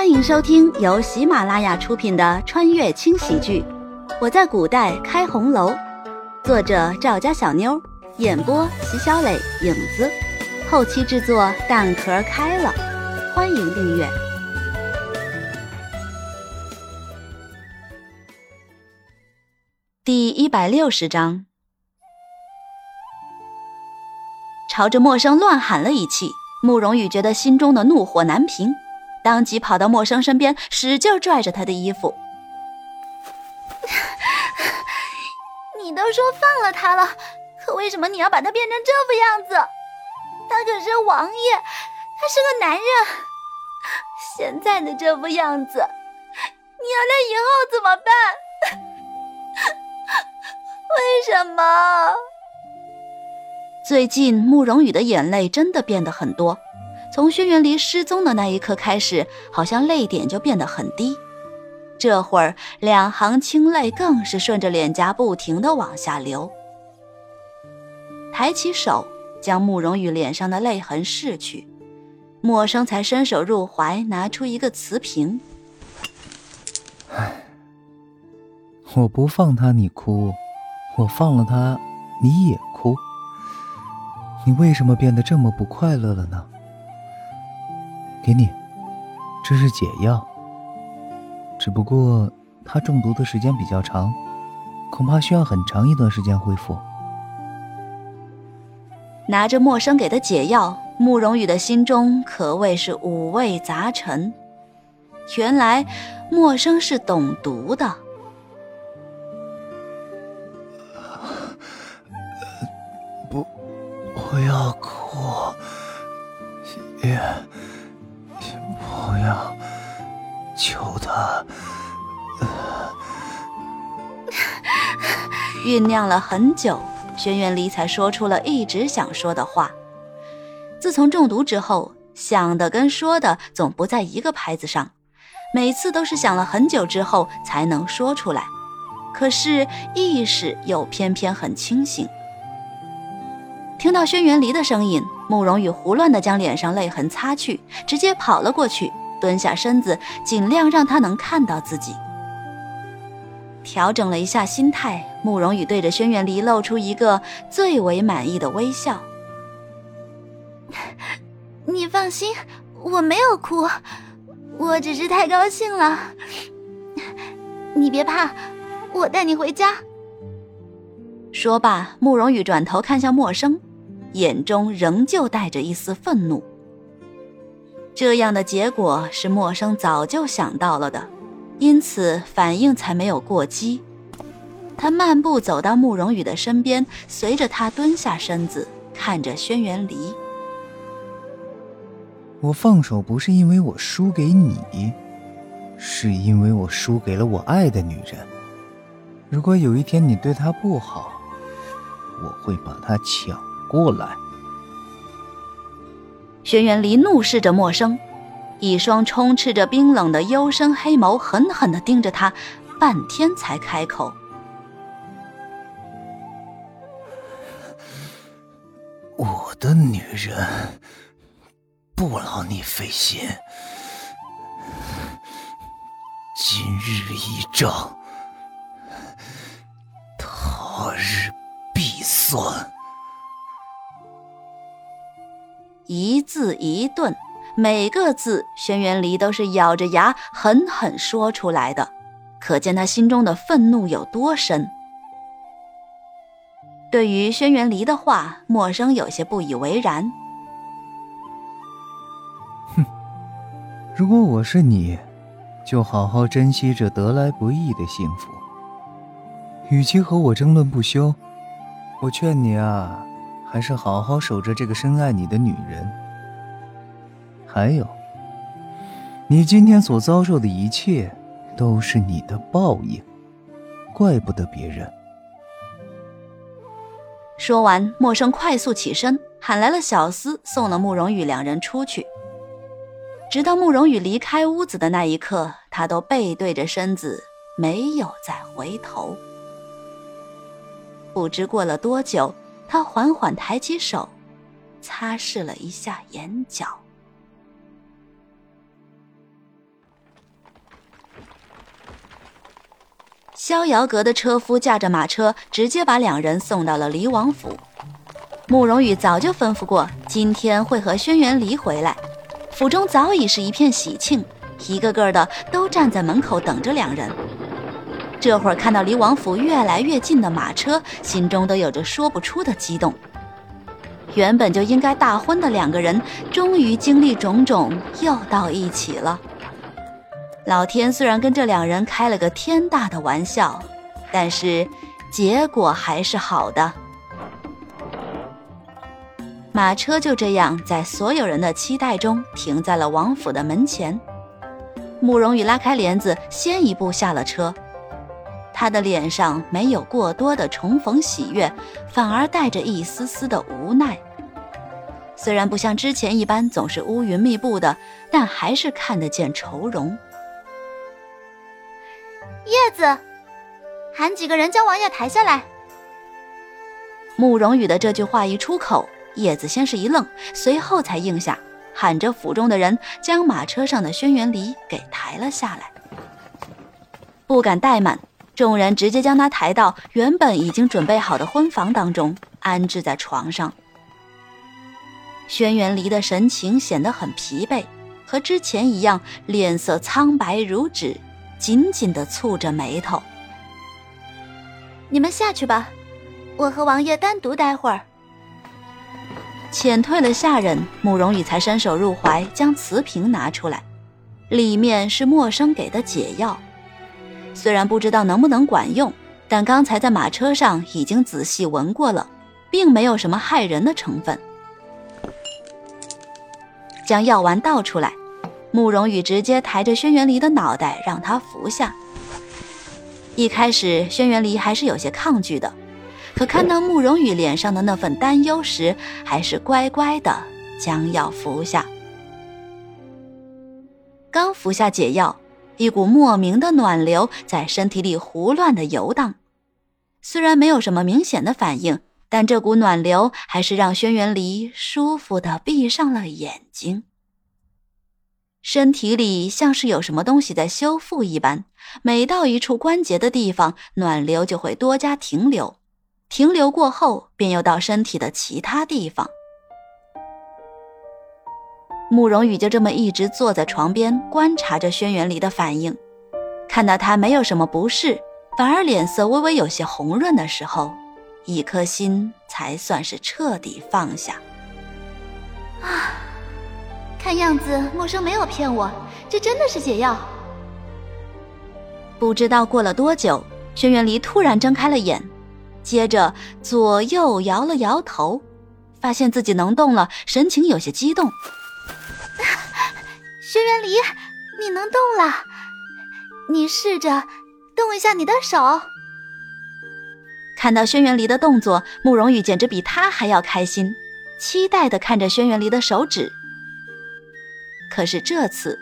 欢迎收听由喜马拉雅出品的穿越轻喜剧《我在古代开红楼》，作者赵家小妞，演播席小磊、影子，后期制作蛋壳开了。欢迎订阅。第一百六十章，朝着陌生乱喊了一气，慕容羽觉得心中的怒火难平。当即跑到陌生身边，使劲拽着他的衣服。你都说放了他了，可为什么你要把他变成这副样子？他可是王爷，他是个男人。现在的这副样子，你要他以后怎么办？为什么？最近慕容羽的眼泪真的变得很多。从轩辕离失踪的那一刻开始，好像泪点就变得很低。这会儿，两行清泪更是顺着脸颊不停地往下流。抬起手，将慕容羽脸上的泪痕拭去，默生才伸手入怀，拿出一个瓷瓶。唉，我不放他你哭，我放了他你也哭。你为什么变得这么不快乐了呢？给你，这是解药。只不过他中毒的时间比较长，恐怕需要很长一段时间恢复。拿着陌生给的解药，慕容羽的心中可谓是五味杂陈。原来陌生是懂毒的。不，不要哭，也。不要，求他！酝酿了很久，轩辕离才说出了一直想说的话。自从中毒之后，想的跟说的总不在一个拍子上，每次都是想了很久之后才能说出来。可是意识又偏偏很清醒。听到轩辕离的声音，慕容羽胡乱地将脸上泪痕擦去，直接跑了过去。蹲下身子，尽量让他能看到自己。调整了一下心态，慕容羽对着轩辕离露出一个最为满意的微笑。你放心，我没有哭，我只是太高兴了。你别怕，我带你回家。说罢，慕容羽转头看向陌生，眼中仍旧带着一丝愤怒。这样的结果是陌生早就想到了的，因此反应才没有过激。他漫步走到慕容羽的身边，随着他蹲下身子，看着轩辕离。我放手不是因为我输给你，是因为我输给了我爱的女人。如果有一天你对她不好，我会把她抢过来。轩辕离怒视着陌生，一双充斥着冰冷的幽深黑眸狠狠地盯着他，半天才开口：“我的女人，不劳你费心。今日一仗，他日必算。”一字一顿，每个字轩辕离都是咬着牙狠狠说出来的，可见他心中的愤怒有多深。对于轩辕离的话，陌生有些不以为然。哼，如果我是你，就好好珍惜这得来不易的幸福。与其和我争论不休，我劝你啊。还是好好守着这个深爱你的女人。还有，你今天所遭受的一切，都是你的报应，怪不得别人。说完，默生快速起身，喊来了小厮，送了慕容羽两人出去。直到慕容羽离开屋子的那一刻，他都背对着身子，没有再回头。不知过了多久。他缓缓抬起手，擦拭了一下眼角。逍遥阁的车夫驾着马车，直接把两人送到了离王府。慕容羽早就吩咐过，今天会和轩辕离回来，府中早已是一片喜庆，一个个的都站在门口等着两人。这会儿看到离王府越来越近的马车，心中都有着说不出的激动。原本就应该大婚的两个人，终于经历种种，又到一起了。老天虽然跟这两人开了个天大的玩笑，但是结果还是好的。马车就这样在所有人的期待中停在了王府的门前。慕容羽拉开帘子，先一步下了车。他的脸上没有过多的重逢喜悦，反而带着一丝丝的无奈。虽然不像之前一般总是乌云密布的，但还是看得见愁容。叶子，喊几个人将王爷抬下来。慕容羽的这句话一出口，叶子先是一愣，随后才应下，喊着府中的人将马车上的轩辕离给抬了下来。不敢怠慢，众人直接将他抬到原本已经准备好的婚房当中，安置在床上。轩辕离的神情显得很疲惫，和之前一样，脸色苍白如纸。紧紧的蹙着眉头。你们下去吧，我和王爷单独待会儿。遣退了下人，慕容羽才伸手入怀，将瓷瓶拿出来，里面是默生给的解药。虽然不知道能不能管用，但刚才在马车上已经仔细闻过了，并没有什么害人的成分。将药丸倒出来。慕容羽直接抬着轩辕离的脑袋，让他服下。一开始，轩辕离还是有些抗拒的，可看到慕容羽脸上的那份担忧时，还是乖乖的将药服下。刚服下解药，一股莫名的暖流在身体里胡乱的游荡。虽然没有什么明显的反应，但这股暖流还是让轩辕离舒服的闭上了眼睛。身体里像是有什么东西在修复一般，每到一处关节的地方，暖流就会多加停留，停留过后便又到身体的其他地方。慕容羽就这么一直坐在床边观察着轩辕离的反应，看到他没有什么不适，反而脸色微微有些红润的时候，一颗心才算是彻底放下。啊。看样子默生没有骗我，这真的是解药。不知道过了多久，轩辕离突然睁开了眼，接着左右摇了摇头，发现自己能动了，神情有些激动。轩辕离，你能动了，你试着动一下你的手。看到轩辕离的动作，慕容羽简直比他还要开心，期待的看着轩辕离的手指。可是这次，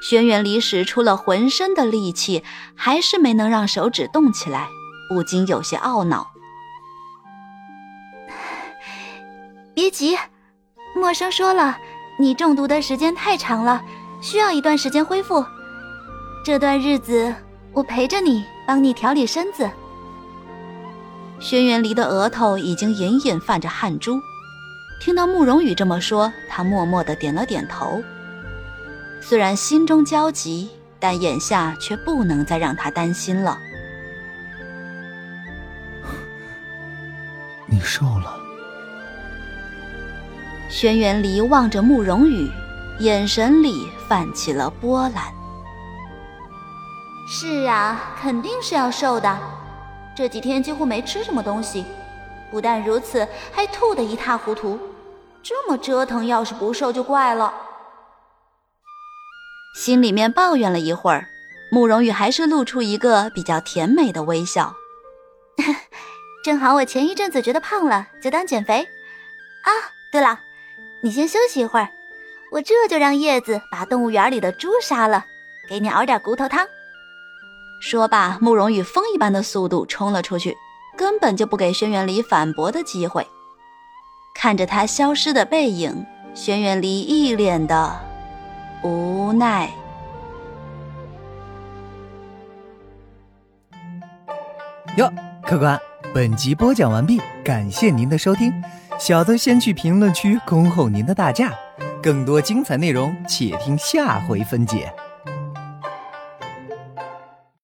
轩辕离使出了浑身的力气，还是没能让手指动起来，不禁有些懊恼。别急，默生说了，你中毒的时间太长了，需要一段时间恢复。这段日子，我陪着你，帮你调理身子。轩辕离的额头已经隐隐泛着汗珠，听到慕容羽这么说，他默默的点了点头。虽然心中焦急，但眼下却不能再让他担心了。你瘦了。轩辕离望着慕容羽，眼神里泛起了波澜。是啊，肯定是要瘦的。这几天几乎没吃什么东西，不但如此，还吐得一塌糊涂。这么折腾，要是不瘦就怪了。心里面抱怨了一会儿，慕容羽还是露出一个比较甜美的微笑。正好我前一阵子觉得胖了，就当减肥。啊，对了，你先休息一会儿，我这就让叶子把动物园里的猪杀了给你熬点骨头汤。说罢慕容羽风一般的速度冲了出去根本就不给轩辕离反驳的机会。看着他消失的背影轩辕离一脸的无奈。哟客官本集播讲完毕感谢您的收听。小的先去评论区恭候您的大驾。更多精彩内容且听下回分解。